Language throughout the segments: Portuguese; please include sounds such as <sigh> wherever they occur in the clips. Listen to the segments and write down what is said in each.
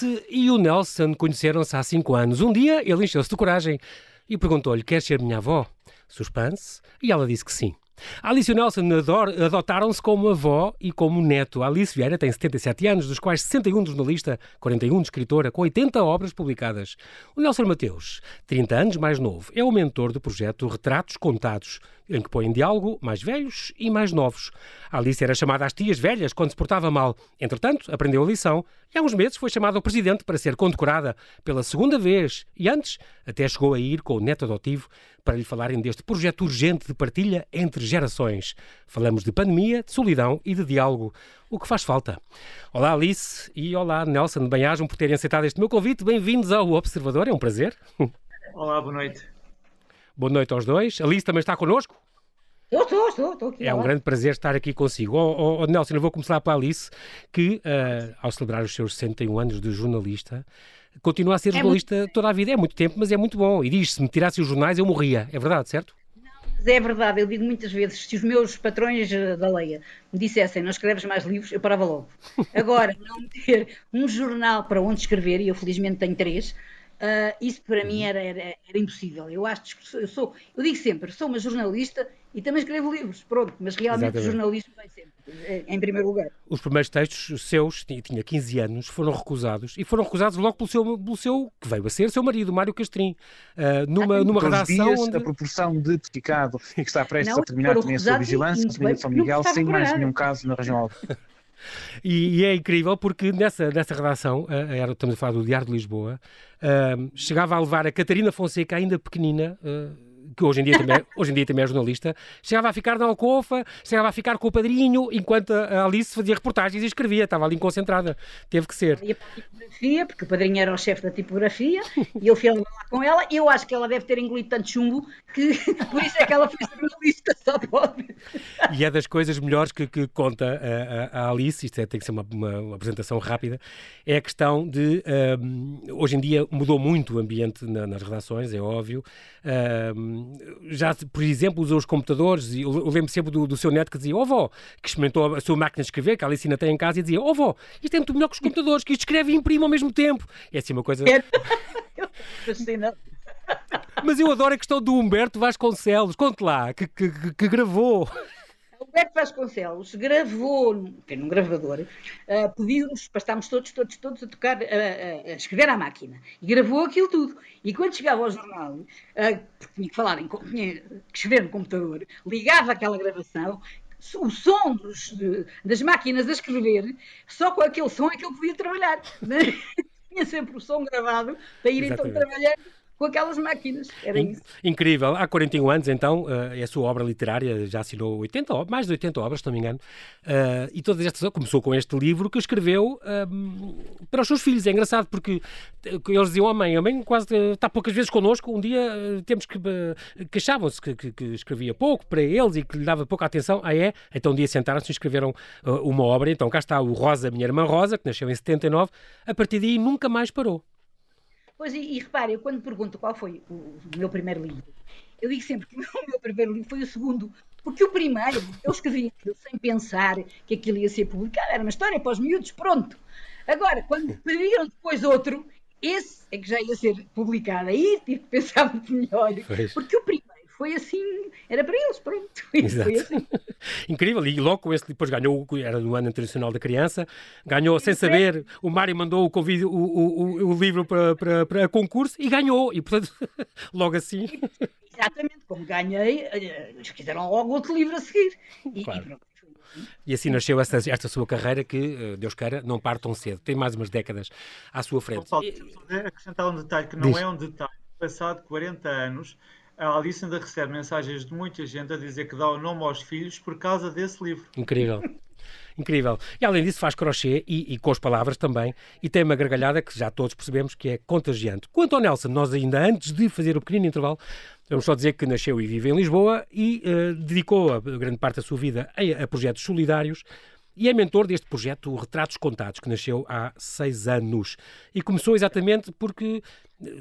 Alice e o Nelson conheceram-se há cinco anos. Um dia ele encheu-se de coragem e perguntou-lhe: Quer ser minha avó? Suspense. E ela disse que sim. Alice e Nelson adotaram-se como avó e como neto. Alice Vieira tem 77 anos, dos quais 61 de jornalista, 41 de escritora, com 80 obras publicadas. O Nelson Mateus, 30 anos mais novo, é o mentor do projeto Retratos Contados, em que põe em diálogo mais velhos e mais novos. A Alice era chamada às tias velhas quando se portava mal. Entretanto, aprendeu a lição e há uns meses foi chamada ao presidente para ser condecorada pela segunda vez. E antes, até chegou a ir com o neto adotivo para lhe falarem deste projeto urgente de partilha entre gerações. Falamos de pandemia, de solidão e de diálogo, o que faz falta. Olá Alice e olá Nelson, bem-ajam por terem aceitado este meu convite. Bem-vindos ao Observador, é um prazer. Olá, boa noite. Boa noite aos dois. Alice também está connosco? Estou, estou, estou, aqui. É um grande prazer estar aqui consigo. Oh, oh, oh, Nelson, eu vou começar pela Alice, que uh, ao celebrar os seus 61 anos de jornalista, continua a ser é jornalista muito... toda a vida. É muito tempo, mas é muito bom. E diz: se me tirasse os jornais, eu morria. É verdade, certo? Não, mas é verdade. Eu digo muitas vezes: se os meus patrões eh, da Leia me dissessem não escreves mais livros, eu parava logo. <laughs> Agora, não ter um jornal para onde escrever, e eu felizmente tenho três. Uh, isso para mim uhum. era, era, era, impossível. Eu acho que eu sou, eu digo sempre, sou uma jornalista e também escrevo livros, pronto, mas realmente Exatamente. o jornalismo vai sempre eh, em primeiro lugar. Os primeiros textos seus, tinha 15 anos, foram recusados e foram recusados logo pelo seu, pelo seu que veio a ser seu marido, Mário Castrim, uh, numa, numa redação dias, onde... a proporção de pecado que está prestes não, a terminar também a sua vigilância, a São Miguel, sem mais nenhum caso na região alta. <laughs> E, e, é incrível porque nessa, nessa redação, era, estamos a falar do Diário de Lisboa, uh, chegava a levar a Catarina Fonseca, ainda pequenina, uh, que hoje em, dia também, é, <laughs> hoje em dia também é jornalista, chegava a ficar na alcofa, chegava a ficar com o padrinho, enquanto a Alice fazia reportagens e escrevia, estava ali concentrada. Teve que ser. Ia para a tipografia, porque o padrinho era o chefe da tipografia, e eu fui lá com ela. Eu acho que ela deve ter engolido tanto chumbo que <laughs> por isso é que ela foi jornalista, só pode. E é das coisas melhores que, que conta a, a, Alice, isto é, tem que ser uma, uma, uma, apresentação rápida, é a questão de. Um, hoje em dia mudou muito o ambiente na, nas redações, é óbvio. Um, já, por exemplo, usou os computadores, e eu, lembro sempre do, do, seu neto que dizia, ó oh, vó, que experimentou a sua máquina de escrever, que a Alicina tem em casa, e dizia, ó oh, vó, isto é muito melhor que os computadores, que isto escreve e imprime ao mesmo tempo. É assim uma coisa... É. Mas eu adoro a questão do Humberto Vasconcelos, conte lá, que, que, que gravou... Humberto Vasconcelos gravou, tem num gravador, uh, pediu-nos para estarmos todos, todos, todos a tocar, uh, uh, a escrever à máquina. E gravou aquilo tudo. E quando chegava ao jornal, uh, porque tinha que falar, em, tinha que escrever no computador, ligava aquela gravação, o som dos, das máquinas a escrever, só com aquele som é que ele podia trabalhar. <laughs> tinha sempre o som gravado para ir então Exatamente. então trabalhar com aquelas máquinas. Era In, isso. Incrível. Há 41 anos, então, uh, é a sua obra literária, já assinou 80, mais de 80 obras, se não me engano. Uh, e todas estas começou com este livro que escreveu uh, para os seus filhos. É engraçado porque eles diziam, oh mãe, a mãe quase está poucas vezes connosco, um dia temos que... queixavam-se que, que, que, escrevia pouco para eles e que lhe dava pouca atenção. Ah é? Então um dia sentaram-se e escreveram uma obra. Então cá está o Rosa, minha irmã Rosa, que nasceu em 79. A partir daí nunca mais parou. Pois, e, e repare, eu quando pergunto qual foi o, o meu primeiro livro, eu digo sempre que <laughs> o meu primeiro livro foi o segundo, porque o primeiro eu escrevi aquilo sem pensar que aquilo ia ser publicado, era uma história para os miúdos, pronto. Agora, quando pediram depois outro, esse é que já ia ser publicado. Aí tive que pensar muito melhor, pois. porque o primeiro foi assim, era para eles, pronto. Exato. Assim. Incrível, e logo com esse, depois ganhou, era no ano internacional da criança, ganhou sem saber, o Mário mandou o, convite, o, o, o livro para, para, para concurso e ganhou, e portanto, logo assim. Exatamente, como ganhei, eles quiseram logo outro livro a seguir. E, claro. e, e assim nasceu esta, esta sua carreira que, eh, Deus queira, não parte tão cedo. Tem mais umas décadas à sua frente. Só, só acrescentar um detalhe que não Diz. é um detalhe. Passado 40 anos, a Alice ainda recebe mensagens de muita gente a dizer que dá o nome aos filhos por causa desse livro. Incrível. Incrível. E além disso faz crochê e, e, com as palavras também e tem uma gargalhada que já todos percebemos que é contagiante. Quanto ao Nelson, nós ainda antes de fazer o pequenino intervalo, vamos só dizer que nasceu e vive em Lisboa e uh, dedicou a, grande parte da sua vida a, a projetos solidários e é mentor deste projeto Retratos Contados, que nasceu há seis anos. E começou exatamente porque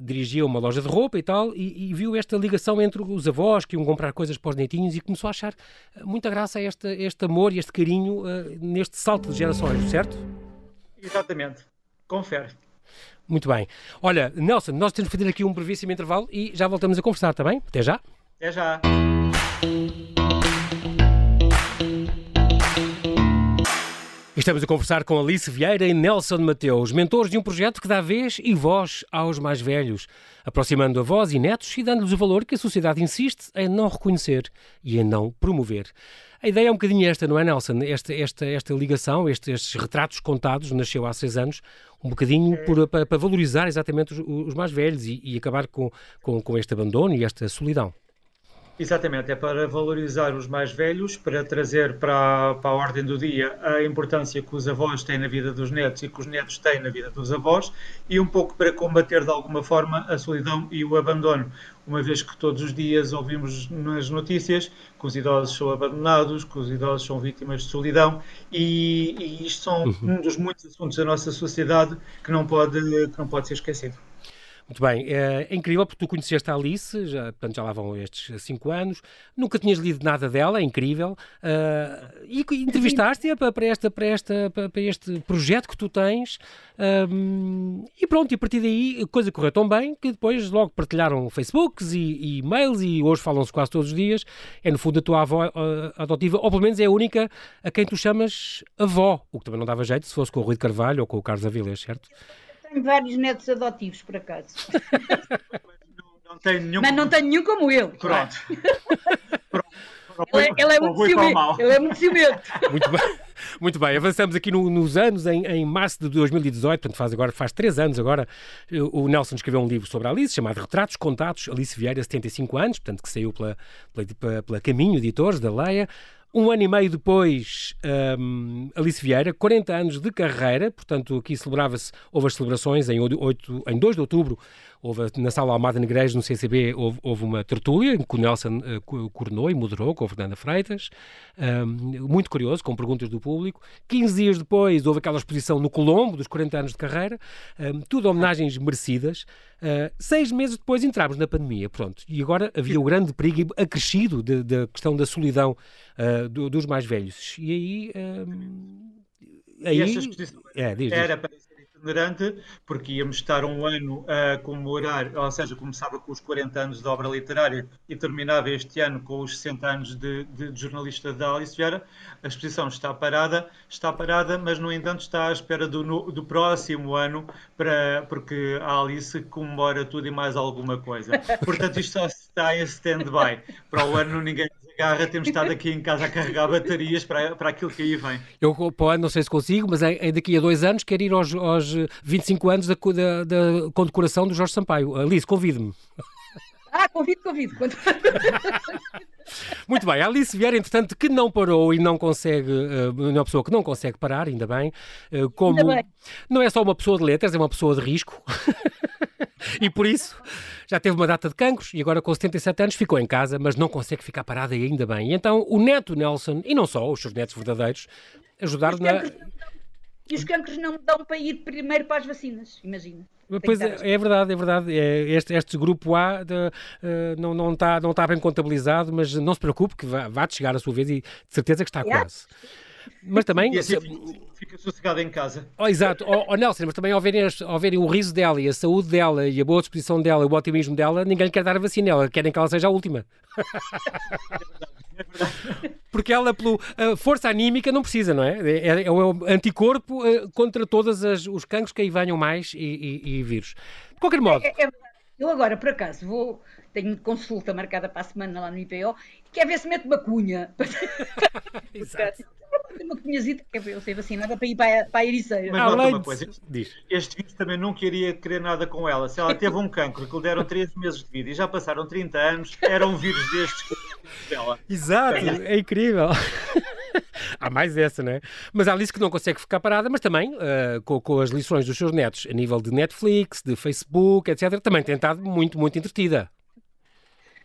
dirigia uma loja de roupa e tal, e, e, viu esta ligação entre os avós que iam comprar coisas para os netinhos e começou a achar eh, muita graça este, este amor e este carinho uh, neste salto de gerações, certo? Exatamente. Confere. Muito bem. Olha, Nelson, nós temos que fazer aqui um brevíssimo intervalo e já voltamos a conversar, está bem? Até já. Até já. Estamos a conversar com Alice Vieira e Nelson Mateus, mentores de um projeto que dá vez e voz aos mais velhos, aproximando avós e netos e dando-lhes o valor que a sociedade insiste em não reconhecer e em não promover. A ideia é um bocadinho esta, não é, Nelson? Esta, esta, esta ligação, estes, estes retratos contados, nasceu há seis anos, um bocadinho por, para, para, valorizar exatamente os, os mais velhos e, e acabar com, com, com este abandono e esta solidão. Exatamente, é para valorizar os mais velhos, para trazer para, para, a ordem do dia a importância que os avós têm na vida dos netos e que os netos têm na vida dos avós e um pouco para combater de alguma forma a solidão e o abandono, uma vez que todos os dias ouvimos nas notícias que os idosos são abandonados, que os idosos são vítimas de solidão e, e isto são uhum. um dos muitos assuntos da nossa sociedade que não pode, que não pode ser esquecido. Muito bem, é, é, incrível porque tu conheceste a Alice, já, portanto já lá vão estes cinco anos, nunca tinhas lido nada dela, é incrível, uh, e entrevistaste-a para, para, esta, para, esta, para, este projeto que tu tens, um, e pronto, e a partir daí a coisa correu tão bem que depois logo partilharam Facebooks e, e e-mails e hoje falam-se quase todos os dias, é no fundo a tua avó uh, adotiva, ou pelo menos é a única a quem tu chamas avó, o que também não dava jeito se fosse com o Rui de Carvalho ou com o Carlos Avilés, certo? Tenho vários netos adotivos, por acaso. não, não tenho nenhum. Mas não tenho nenhum como ele. Pronto. Pronto. Ele, é, ele, é muito ciumento. Ele é muito ciumento. Muito bem. Muito bem, avançamos aqui no, nos anos, em, em, março de 2018, portanto faz agora, faz três anos agora, o Nelson escreveu um livro sobre a Alice, chamado Retratos Contados, Alice Vieira, 75 anos, portanto que saiu pela, pela, pela Caminho Editores, da Leia. Um ano e meio depois, um, Alice Vieira, 40 anos de carreira, portanto, aqui celebrava-se, houve as celebrações em, 8, em 2 de outubro, houve na Sala Almada Negrejo, no CCB, houve, houve uma tertúlia em que o Nelson uh, coronou e moderou com a Fernanda Freitas, um, muito curioso, com perguntas do público. 15 dias depois, houve aquela exposição no Colombo, dos 40 anos de carreira, um, tudo homenagens merecidas. Uh, seis meses depois entramos na pandemia, pronto. E agora havia o grande perigo acrescido da questão da solidão uh, do, dos mais velhos. E aí. Um, aí e esta exposição é, diz, era diz. para itinerante, porque íamos estar um ano a comemorar, ou seja, começava com os 40 anos de obra literária e terminava este ano com os 60 anos de, de, de jornalista da Alice Vieira. A exposição está parada, está parada, mas no entanto está à espera do, do próximo ano, para, porque a Alice comemora tudo e mais alguma coisa. Portanto, isto só está em stand-by. Para o ano ninguém garra, temos <laughs> estado aqui em casa a carregar baterias para, para aquilo que aí vem. Eu, para não sei se consigo, mas é, é daqui a dois anos quero ir aos, aos 25 anos da, da, da condecoração do Jorge Sampaio. Alice, convide-me. Ah, convido, convido. <laughs> Muito bem, a Alice Vieira, entretanto, que não parou e não consegue, é uma pessoa que não consegue parar, ainda bem, uh, como ainda bem. não é só uma pessoa de letras, é uma pessoa de risco. <laughs> e por isso já teve uma data de cancros e agora com 77 anos ficou em casa, mas não consegue ficar parada e ainda bem. E então o neto Nelson, e não só, os seus netos verdadeiros, ajudaram na... E os cancros não dão para ir primeiro para as vacinas, imagina. Pois é, é, verdade, é verdade. É, este, este grupo A de, uh, não, não, está, não está bem contabilizado, mas não se preocupe que vai, vai chegar a sua vez e de certeza que está quase. Mas também. E assim fica sossegado em casa. Oh, exato. Oh, oh, Nelson, mas também ao verem, ao verem o riso dela e a saúde dela e a boa disposição dela e o otimismo dela, ninguém lhe quer dar a vacina. Ela querem que ela seja a última. É <laughs> verdade. Porque ela, pela força anímica, não precisa, não é? É, é um anticorpo uh, contra todos os cancros que aí venham mais e, e, e vírus. De qualquer modo. É, é, eu agora, por acaso, vou. Tenho consulta marcada para a semana lá no IPO e quer ver se mete uma cunha. <laughs> <laughs> Exato uma cunhazita, que eu ser vacinada para ir para, para a Ericeira. Mas nota uma coisa, este, este vírus também não queria querer nada com ela. Se ela teve um cancro que lhe deram 13 meses de vida e já passaram 30 anos, era um vírus destes dela. Exato, é incrível. <laughs> Há mais essa, não é? Mas há Alice que não consegue ficar parada, mas também uh, com, com, as lições dos seus netos a nível de Netflix, de Facebook, etc., também tem estado muito, muito entretida.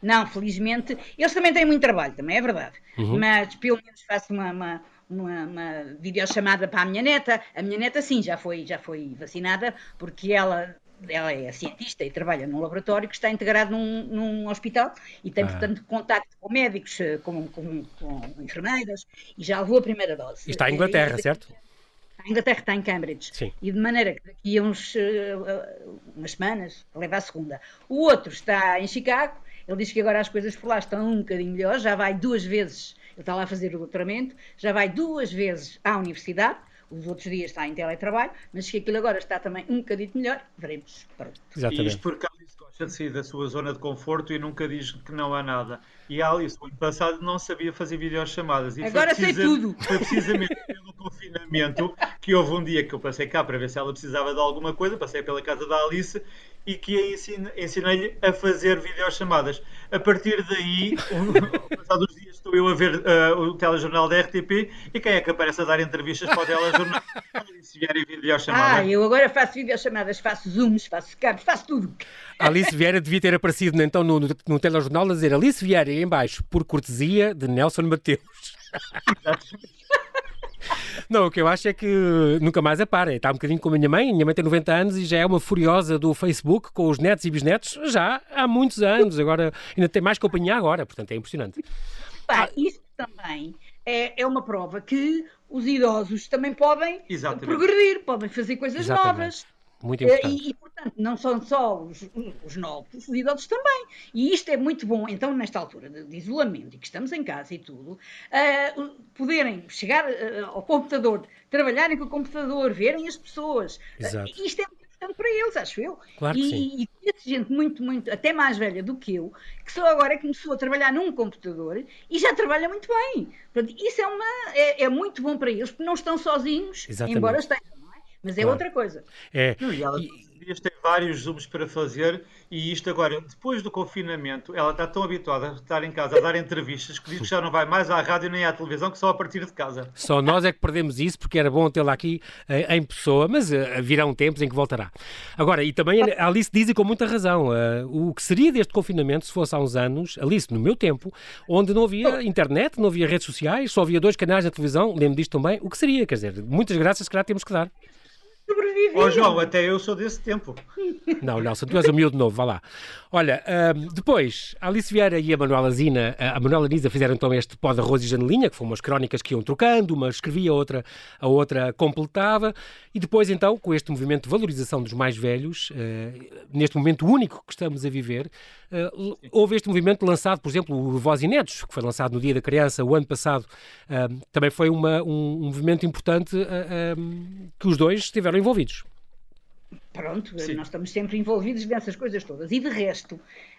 Não, felizmente, eles também têm muito trabalho, também é verdade. Uhum. Mas pelo menos faço uma, uma uma, uma videochamada para a minha neta. A minha neta, sim, já foi, já foi vacinada, porque ela ela é cientista e trabalha num laboratório que está integrado num, num hospital e tem, ah. portanto, contacto com médicos, eh, com, com, com, enfermeiras e já levou a primeira dose. E está em Inglaterra, certo? A Inglaterra está em Cambridge. Sim. E de maneira que daqui a uns, uh, umas semanas leva a segunda. O outro está em Chicago. Ele diz que agora as coisas por lá estão um bocadinho melhor. Já vai duas vezes, está lá a fazer o doutoramento, já vai duas vezes à universidade os outros dias está em teletrabalho, mas que aquilo agora está também um bocadito melhor, veremos. Pronto. Exatamente. E isto porque a Alice gosta de sair da sua zona de conforto e nunca diz que não há nada. E a Alice, no ano passado, não sabia fazer videochamadas. E agora sei tudo. Foi precisamente <laughs> pelo confinamento que houve um dia que eu passei cá para ver se ela precisava de alguma coisa, passei pela casa da Alice e que ensinei-lhe a fazer videochamadas. A partir daí, <laughs> passados dias, estou eu a ver uh, o telejornal da RTP e quem é que aparece a dar entrevistas para o telejornal? <laughs> Alice Vieira em videochamada. Ah, eu agora faço videochamadas, faço zooms, faço skype, faço tudo. Alice Vieira devia ter aparecido então no, no, no telejornal a dizer Alice Vieira em baixo, por cortesia de Nelson Mateus. <laughs> Não, o que eu acho é que nunca mais apara. Está um bocadinho como a minha mãe. A minha mãe tem 90 anos e já é uma furiosa do Facebook com os netos e bisnetos já há muitos anos. Agora ainda tem mais companhia agora, portanto é impressionante. Pá, isso também é, é uma prova que os idosos também podem Exatamente. progredir, podem fazer coisas Exatamente. novas. Muito importante. E, e, portanto, não são só os, os novos, os idosos também. E isto é muito bom, então, nesta altura de, de isolamento e que estamos em casa e tudo, uh, poderem chegar uh, ao computador, trabalharem com o computador, verem as pessoas. Exato. Uh, isto é muito importante para eles, acho eu. Claro e, sim. e conheço gente muito, muito, até mais velha do que eu, que só agora começou a trabalhar num computador e já trabalha muito bem. Portanto, isso é, uma, é, é muito bom para eles, porque não estão sozinhos, Exatamente. embora estejam mas é claro. outra coisa. É. e ela dias tem vários zooms para fazer e isto agora, depois do confinamento, ela está tão habituada a estar em casa a dar entrevistas que diz que já não vai mais à rádio nem à televisão que só a partir de casa. Só nós é que perdemos isso porque era bom tê-la aqui uh, em pessoa, mas uh, virão tempos em que voltará. Agora, e também a Alice diz e com muita razão, uh, o que seria deste confinamento se fosse há uns anos, Alice, no meu tempo, onde não havia internet, não havia redes sociais, só havia dois canais na televisão, lembro disto também, o que seria? Quer dizer, muitas graças que lá temos que dar sobrevivi. Ó oh, João, até eu sou desse tempo. Não, Nelson, tu és o miúdo novo, vá lá. Olha, uh, depois, a Alice Vieira e a Manuela Zina, a Manuela Nisa fizeram então este pó de arroz e janelinha, que foram umas crónicas que iam trocando, uma escrevia, a outra, a outra completava, e depois então, com este movimento de valorização dos mais velhos, uh, neste momento único que estamos a viver, uh, houve este movimento lançado, por exemplo, o Voz Inéditos, que foi lançado no Dia da Criança, o ano passado, também foi uma, um, um, movimento importante que os dois estiveram envolvidos. Pronto, Sim. nós estamos sempre envolvidos nessas coisas todas. E de resto,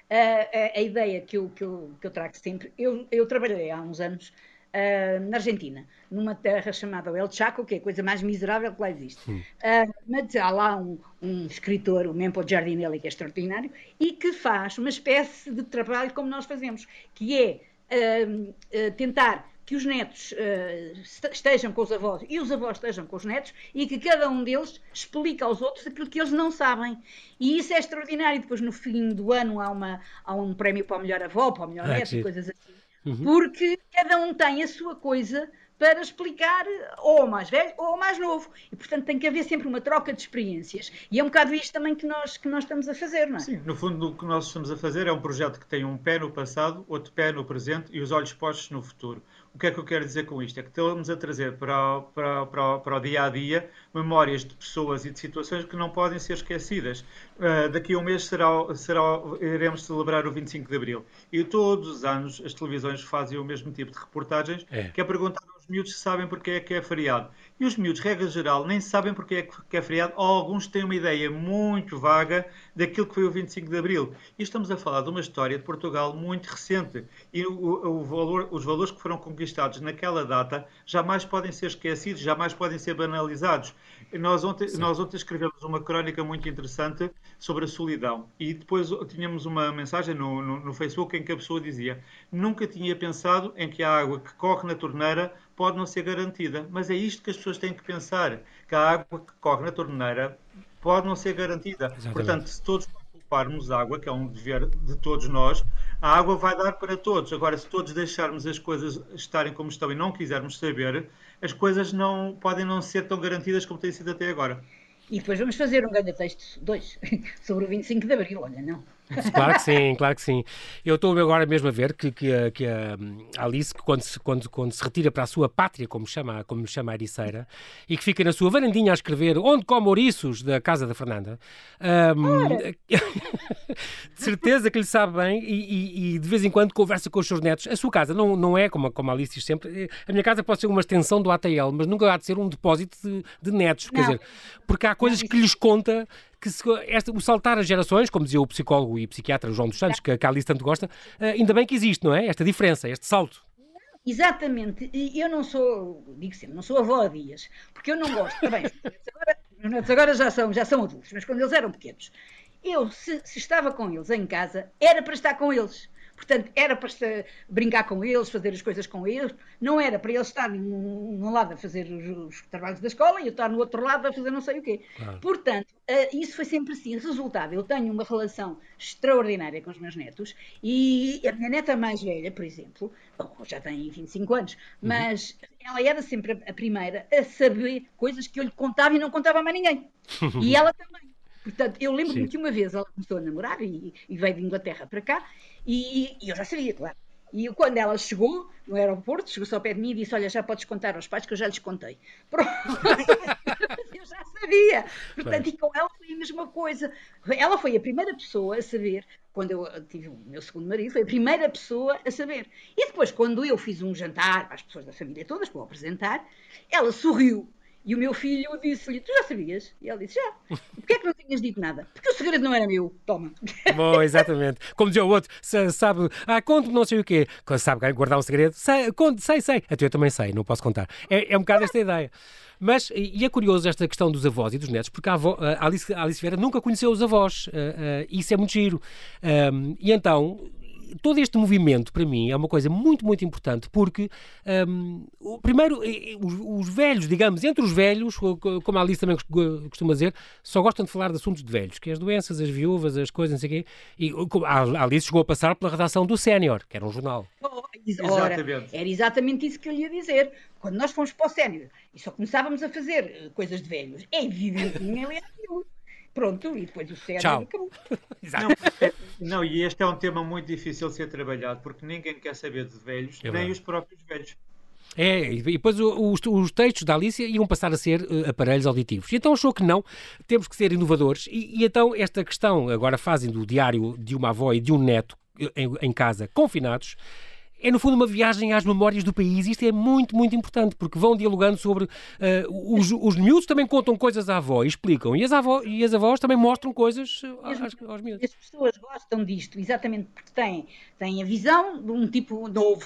a, a, a ideia que eu, que, eu, que eu trago sempre, eu, eu trabalhei há uns anos Uh, na Argentina, numa terra chamada El Chaco, que é a coisa mais miserável que lá existe. Uh, mas há lá um, um escritor, o Mempo Giardinelli, que é extraordinário, e que faz uma espécie de trabalho como nós fazemos, que é uh, tentar que os netos uh, estejam com os avós e os avós estejam com os netos e que cada um deles explique aos outros aquilo que eles não sabem. E isso é extraordinário. Depois, no fim do ano, há, uma, há um prémio para o melhor avó, para o melhor ah, neto e coisas assim. Uhum. Porque cada um tem a sua coisa para explicar ou ao mais velho ou ao mais novo. E, portanto, tem que haver sempre uma troca de experiências. E é um bocado isto também que nós, que nós estamos a fazer, não é? Sim, no fundo, o que nós estamos a fazer é um projeto que tem um pé no passado, outro pé no presente e os olhos postos no futuro. O que é que eu quero dizer com isto? É que estamos a trazer para, para, para, para o dia a dia memórias de pessoas e de situações que não podem ser esquecidas. Uh, daqui a um mês será, será, iremos celebrar o 25 de Abril. E todos os anos as televisões fazem o mesmo tipo de reportagens, é. que é perguntar aos miúdos sabem porque é que é feriado. E os miúdos, regra geral, nem sabem porque é que é feriado, ou alguns têm uma ideia muito vaga daquilo que foi o 25 de Abril. E estamos a falar de uma história de Portugal muito recente. E o, o valor, os valores que foram conquistados naquela data jamais podem ser esquecidos, jamais podem ser banalizados. Nós ontem, nós ontem escrevemos uma crónica muito interessante sobre a solidão e depois tínhamos uma mensagem no, no, no, Facebook em que a pessoa dizia nunca tinha pensado em que a água que corre na torneira pode não ser garantida, mas é isto que as pessoas têm que pensar, que a água que corre na torneira pode não ser garantida. Exatamente. Portanto, se todos pouparmos água, que é um dever de todos nós, a água vai dar para todos. Agora, se todos deixarmos as coisas estarem como estão e não quisermos saber, as coisas não podem não ser tão garantidas como têm sido até agora. E depois vamos fazer um grande texto 2 <laughs> sobre o 25 de Abril, olha, não. Claro que sim, claro que sim. Eu estou agora mesmo a ver que, que, a, que a Alice, quando se, quando, quando se retira para a sua pátria, como chama, como chama a Ericeira, e que fica na sua varandinha a escrever onde come ouriços da casa da Fernanda, um, <laughs> de certeza que lhe sabe bem e, e, e, de vez em quando conversa com os seus netos. A sua casa não, não é, como, como a Alice diz sempre, a minha casa pode ser uma extensão do ATL, mas nunca há de ser um depósito de, de netos. Não. Quer dizer, porque há coisas que lhes conta que se, esta, o saltar as gerações, como dizia o psicólogo e psiquiatra João dos Santos, que, que a Alice tanto gosta, uh, ainda bem que existe, não é? Esta diferença, este salto. Exatamente. E eu não sou, digo sempre, não sou avó a dias, porque eu não gosto. Tá bem, agora, agora já são, já são adultos, mas quando eles eram pequenos, eu, se, se estava com eles em casa, era para estar com eles. Portanto, era para brincar com eles, fazer as coisas com eles, não era para eles estarem num lado a fazer os, os, trabalhos da escola e eu estar no outro lado a fazer não sei o quê. Claro. Portanto, uh, isso foi sempre assim. Resultado, eu tenho uma relação extraordinária com os meus netos e a minha neta mais velha, por exemplo, bom, já tem 25 anos, uhum. mas uhum. ela era sempre a primeira a saber coisas que eu lhe contava e não contava a mais ninguém. <laughs> e ela também. Portanto, eu lembro-me que uma vez ela começou a namorar e, e veio de Inglaterra para cá e, e, eu já sabia, claro. E quando ela chegou no aeroporto, chegou-se ao pé de mim e disse: Olha, já podes contar aos pais que eu já lhes contei. <laughs> Pronto. eu já sabia. Portanto, e com ela foi a mesma coisa. Ela foi a primeira pessoa a saber, quando eu tive o meu segundo marido, foi a primeira pessoa a saber. E depois, quando eu fiz um jantar para as pessoas da família todas, para o apresentar, ela sorriu e o meu filho disse-lhe: Tu já sabias? E ele disse: Já. <laughs> Porquê é que não tinhas dito nada? Porque o segredo não era meu. Toma. <laughs> Bom, exatamente. Como dizia o outro: sabe, ah, não sei o quê. Sabe guardar um segredo? Sei, conto, sei, sei. Até eu também sei, não posso contar. É, é um bocado esta ideia. Mas, e é curioso esta questão dos avós e dos netos, porque a, avó, a Alice, a Alice Vera nunca conheceu os avós. Uh, uh, isso é muito giro. Um, e então, todo este movimento, para mim, é uma coisa muito, muito importante, porque, um, primeiro, os, os, velhos, digamos, entre os velhos, como a Alice também costuma dizer, só gostam de falar de assuntos de velhos, que é as doenças, as viúvas, as coisas, não sei o quê. E a Alice chegou a passar pela redação do Sénior, que era um jornal. Oh, ora, era exatamente isso que eu ia dizer. Quando nós fomos para o Sénior e só começávamos a fazer eh, coisas de velhos, <laughs> é evidente que ninguém aquilo. Pronto, e depois o cérebro Tchau. acabou. <laughs> <laughs> não, é, não, e este é um tema muito difícil de ser trabalhado, porque ninguém quer saber de velhos, é nem os próprios velhos. É, e depois os, os, textos da Alicia iam passar a ser uh, aparelhos auditivos. E então achou que não, temos que ser inovadores. E, e, então esta questão, agora fazem do diário de uma avó e de um neto eh, em, em casa, confinados, é no fundo uma viagem às memórias do país. Isto é muito, muito importante, porque vão dialogando sobre. Uh, os, os miúdos também contam coisas à avó e explicam, e as, avó, e as avós também mostram coisas aos, aos miúdos. As pessoas gostam disto, exatamente porque têm, têm a visão de um tipo novo,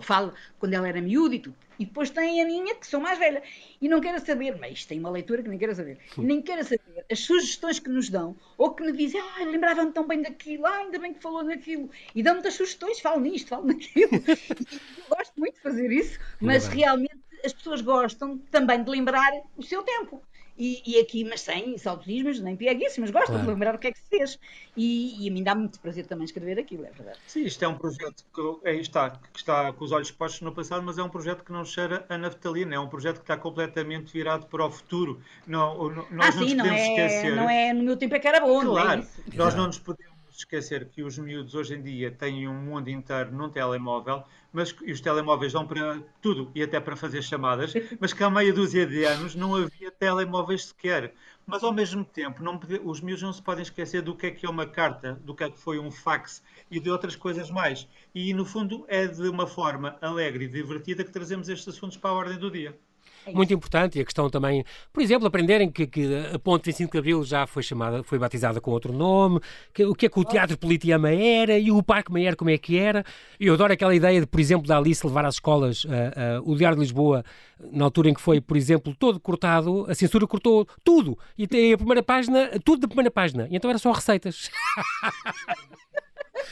falo quando ela era miúdo e tudo. E depois tem a minha, que sou mais velha. E não quero saber, mas tem uma leitura que nem quero saber. E nem quero saber as sugestões que nos dão, ou que me dizem, ah, lembrava-me tão bem daquilo, ah, ainda bem que falou naquilo. E dão-me das sugestões, falo nisto, falo naquilo. <laughs> eu gosto muito de fazer isso, mas realmente as pessoas gostam também de lembrar o seu tempo. E, e, aqui, mas sem saudosismos, nem pieguíssimos, gosto claro. de lembrar o que é que se fez. E, e, a mim dá muito prazer também escrever aquilo, é verdade. Sim, isto é um projeto que é, está, que está com os olhos postos no passado, mas é um projeto que não cheira a naftalina, é um projeto que está completamente virado para o futuro. Não, não, nós ah, não sim, não é, esquecer. Não é no meu tempo é que era bom, claro, não é isso? Nós não nos podemos esquecer que os miúdos hoje em dia têm um mundo inteiro num telemóvel mas e os telemóveis dão para tudo e até para fazer chamadas, mas que há meia dúzia de anos não havia telemóveis sequer. Mas ao mesmo tempo, não, os miúdos não se podem esquecer do que é que é uma carta, do que é que foi um fax e de outras coisas mais. E no fundo é de uma forma alegre e divertida que trazemos estes assuntos para a ordem do dia. É muito importante. E a questão também, por exemplo, aprenderem que, que a Ponte 25 de Abril já foi chamada, foi batizada com outro nome, que, o que é que o Teatro Politiama era e o Parque Maier como é que era. Eu adoro aquela ideia de, por exemplo, da Alice levar às escolas uh, uh, o Diário de Lisboa, na altura em que foi, por exemplo, todo cortado, a censura cortou tudo. E tem a primeira página, tudo da primeira página. E então era só receitas. <laughs>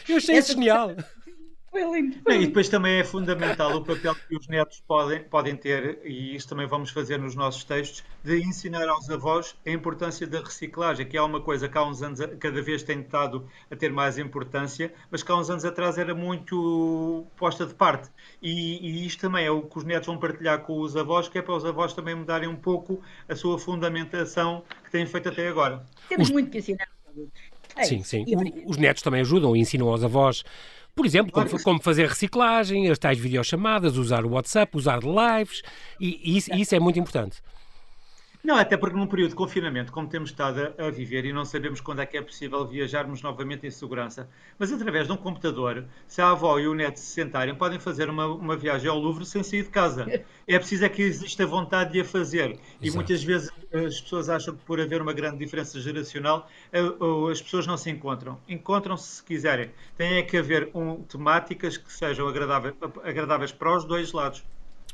Eu achei isso genial. Foi lindo. E depois também é fundamental o papel que os netos podem, podem ter, e isso também vamos fazer nos nossos textos, de ensinar aos avós a importância da reciclagem, que é uma coisa que há uns anos cada vez tem estado a ter mais importância, mas que há uns anos atrás era muito posta de parte. E, e isto também é o que os netos vão partilhar com os avós, que é para os avós também mudarem um pouco a sua fundamentação que têm feito até agora. Temos muito que ensinar É sim, sim. Os netos também ajudam e ensinam aos avós por exemplo, como, como, fazer reciclagem, as tais videochamadas, usar o WhatsApp, usar lives, e, e isso, isso, é muito importante. Não, até porque num período de confinamento, como temos estado a, a, viver e não sabemos quando é que é possível viajarmos novamente em segurança, mas através de um computador, se a avó e o neto se sentarem, podem fazer uma, uma viagem ao Louvre sem sair de casa. É preciso é que exista vontade de a fazer. Exato. E muitas vezes as pessoas acham que por haver uma grande diferença geracional, as pessoas não se encontram. Encontram-se se quiserem. Tem é que haver um, temáticas que sejam agradáveis, agradáveis para os dois lados.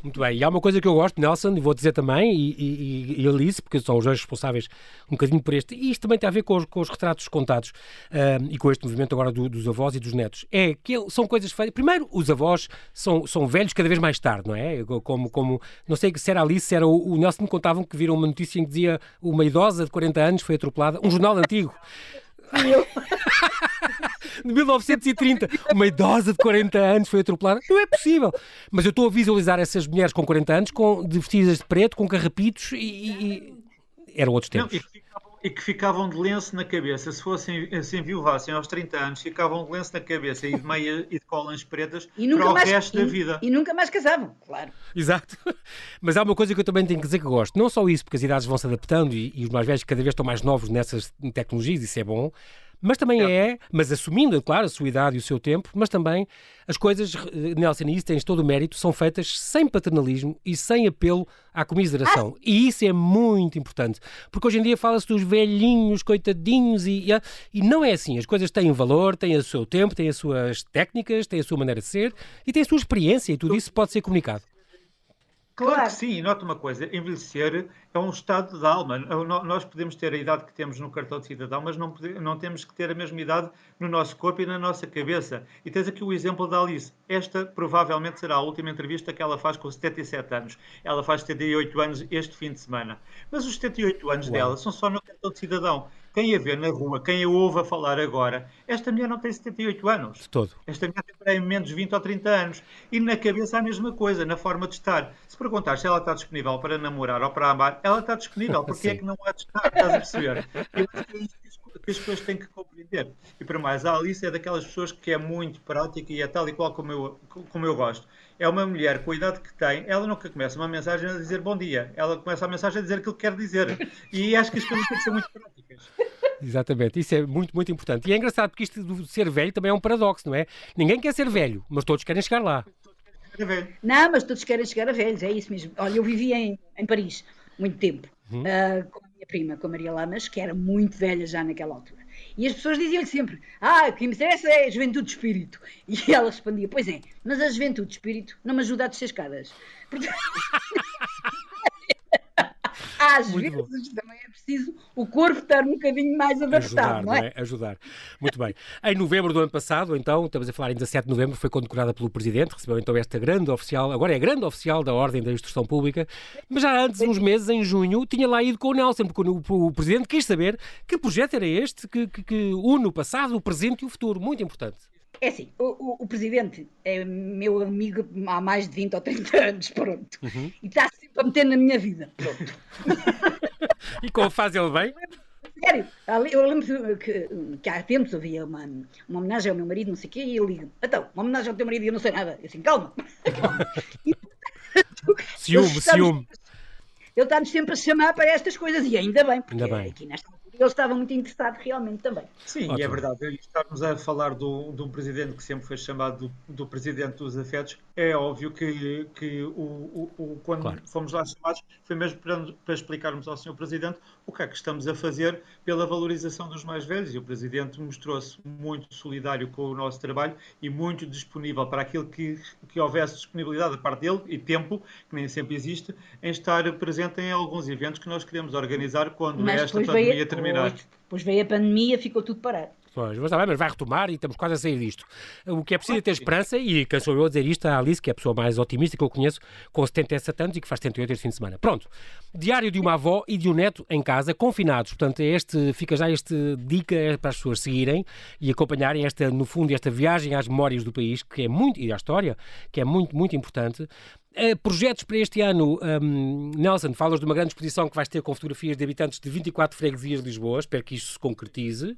Muito bem. E há uma coisa que eu gosto, Nelson, e vou dizer também, e, e, e Alice, porque são os dois responsáveis um bocadinho por este, e isto também tem a ver com os, com os retratos contados uh, e com este movimento agora do, dos avós e dos netos. É que são coisas feitas. Primeiro, os avós são, são velhos cada vez mais tarde, não é? Como, como não sei se era Alice, se era o, o Nelson me contavam que viram uma notícia em que dizia uma idosa de 40 anos foi atropelada, um jornal antigo. De 1930, uma idosa de 40 anos foi atropelada. Não é possível. Mas eu estou a visualizar essas mulheres com 40 anos com, de vestidas de preto, com carrapitos e, e... eram outros tempos. Não, e que ficavam de lenço na cabeça. Se fossem, se enviuvassem aos 30 anos, ficavam de lenço na cabeça e de meia <laughs> e de colas pretas para o mais, resto e, da vida. E nunca mais casavam, claro. Exato. <laughs> Mas há uma coisa que eu também tenho que dizer que gosto. Não só isso, porque as idades vão se adaptando e, e os mais velhos cada vez estão mais novos nessas tecnologias, isso é bom. Mas também é. é, mas assumindo, claro, a sua idade e o seu tempo, mas também as coisas, eh, Nelson, e isso tens todo o mérito, são feitas sem paternalismo e sem apelo à comiseração. Ah. E isso é muito importante, porque hoje em dia fala-se dos velhinhos, coitadinhos, e, e não é assim. As coisas têm valor, têm o seu tempo, têm as suas técnicas, têm a sua maneira de ser e têm a sua experiência, e tudo isso pode ser comunicado. Claro, claro. que sim, nota uma coisa, envelhecer é um estado de alma. Nós podemos ter a idade que temos no cartão de cidadão, mas não, podemos, não temos que ter a mesma idade no nosso corpo e na nossa cabeça. E tens aqui o exemplo da Alice. Esta provavelmente será a última entrevista que ela faz com 77 anos. Ela faz 78 anos este fim de semana. Mas os 78 anos Uau. dela são só no cartão de cidadão. Quem a vê na rua, quem a ouve a falar agora, esta mulher não tem 78 anos. De todo. Esta mulher tem menos de 20 ou 30 anos. E na cabeça a mesma coisa, na forma de estar. Se perguntar se ela está disponível para namorar ou para amar, ela está disponível. Porque é que não há de estar? Estás a perceber? Eu acho que é isso que as pessoas têm que compreender. E para mais, a Alice é daquelas pessoas que é muito prática e é tal e qual como eu, como eu gosto. É uma mulher com a idade que tem, ela nunca começa uma mensagem a dizer bom dia, ela começa a mensagem a dizer aquilo que quer dizer. E acho que as coisas têm que ser muito práticas. Exatamente, isso é muito, muito importante. E é engraçado porque isto de ser velho também é um paradoxo, não é? Ninguém quer ser velho, mas todos querem chegar lá. Não, mas todos querem chegar a velhos, é isso mesmo. Olha, eu vivi em, em Paris muito tempo, uhum. uh, com a minha prima, com a Maria Lamas, que era muito velha já naquela altura. E as pessoas diziam-lhe sempre: Ah, o que me interessa é a juventude de espírito. <laughs> E ela respondia: Pois é, mas a juventude de espírito não me ajuda a descer escadas. Portanto... <laughs> Às Muito vezes bom. também é preciso o corpo estar um bocadinho mais adaptado, Ajudar, não, é? não é? Ajudar. Muito bem. Em novembro do ano passado, então, estamos a falar em 17 de novembro, foi condecorada pelo Presidente, recebeu então esta grande oficial, agora é grande oficial da Ordem da Instrução Pública, mas já antes, uns meses, em junho, tinha lá ido com o Nelson, porque o, o Presidente quis saber que projeto era este que, que, que une o passado, o presente e o futuro. Muito importante. É assim, o, o, o, presidente é meu amigo há mais de 20 ou 30 anos, pronto. Uhum. E está sempre a meter na minha vida, pronto. <laughs> e como faz ele bem? Sério, eu lembro que, que há tempos havia uma, uma homenagem ao meu marido, não sei o quê, e ele liga, então, uma homenagem ao teu marido e eu não sei nada. Eu assim, calma. <laughs> ciúme, ciúme. Ele está-nos sempre a chamar para estas coisas, e ainda bem, porque ainda bem. aqui nesta ele estava muito interessado realmente também. Sim, Ótimo. e é verdade. Estamos a falar do, de um presidente que sempre foi chamado do, do presidente dos afetos. É óbvio que, que o, o, o quando claro. fomos lá chamados foi mesmo para, para explicarmos ao senhor presidente o que é que estamos a fazer pela valorização dos mais velhos. E o presidente mostrou-se muito solidário com o nosso trabalho e muito disponível para aquilo que, que houvesse disponibilidade da parte dele e tempo, que nem sempre existe, em estar presente em alguns eventos que nós queremos organizar quando Mas esta pandemia termina terminar. Depois veio a pandemia, ficou tudo parado. Pois, mas, mas vai retomar e estamos quase a sair disto. O que é preciso é ter esperança, e quem sou eu a dizer isto, a Alice, que é a pessoa mais otimista que eu conheço, com 77 anos e que faz 78 este fim de semana. Pronto. Diário de uma avó e de um neto em casa, confinados. Portanto, é este, fica já esta dica para as pessoas seguirem e acompanharem esta, no fundo, esta viagem às memórias do país, que é muito, e à história, que é muito, muito importante. Uh, projetos para este ano, um, Nelson, falas de uma grande exposição que vais ter com fotografias de habitantes de 24 freguesias de Lisboa, espero que isto se concretize.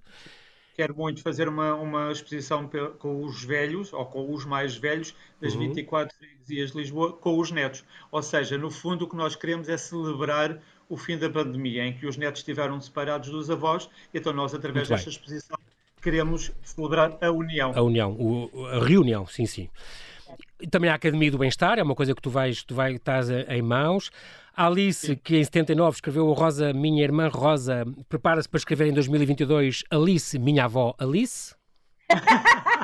quero muito fazer uma, uma exposição com os velhos, ou com os mais velhos, das uhum. 24 freguesias de Lisboa, com os netos. Ou seja, no fundo, o que nós queremos é celebrar o fim da pandemia, em que os netos estiveram separados dos avós, então nós, através desta exposição, queremos celebrar a união. A união, o, a reunião, sim, sim. Também a Academia do Bem-Estar, é uma coisa que tu vais, tu vais, estás em mãos. A Alice, que em 79 escreveu Rosa, Minha Irmã Rosa, prepara-se para escrever em 2022 Alice, Minha Avó Alice. <laughs>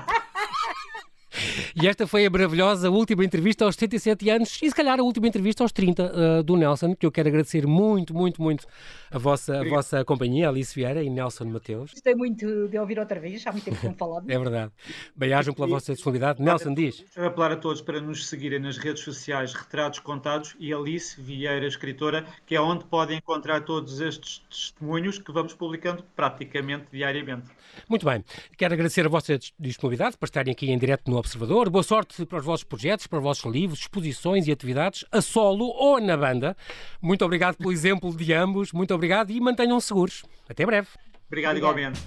<laughs> E esta foi a maravilhosa última entrevista aos 77 anos e se calhar a última entrevista aos 30 uh, do Nelson, que eu quero agradecer muito, muito, muito a vossa, a vossa companhia, Alice Vieira e Nelson Mateus. Gostei muito de ouvir outra vez, há muito tempo que não falado. <laughs> é verdade. Bem-ajam pela vossa disponibilidade. Nelson, diz. Quero apelar a todos para nos seguirem nas redes sociais Retratos Contados e Alice Vieira, escritora, que é onde podem encontrar todos estes testemunhos que vamos publicando praticamente diariamente. Muito bem. Quero agradecer a vossa disponibilidade para estarem aqui em direto no Observador. Boa sorte para os vossos projetos, para os vossos livros, exposições e atividades, a solo ou na banda. Muito obrigado pelo exemplo de ambos. Muito obrigado e mantenham-se seguros. Até breve. Obrigado, igualmente.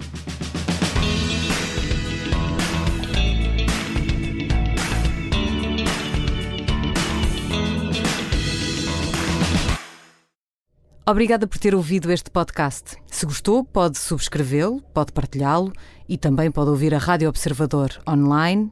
Obrigada por ter ouvido este podcast. Se gostou, pode subscrevê-lo, pode partilhá-lo e também pode ouvir a Rádio Observador online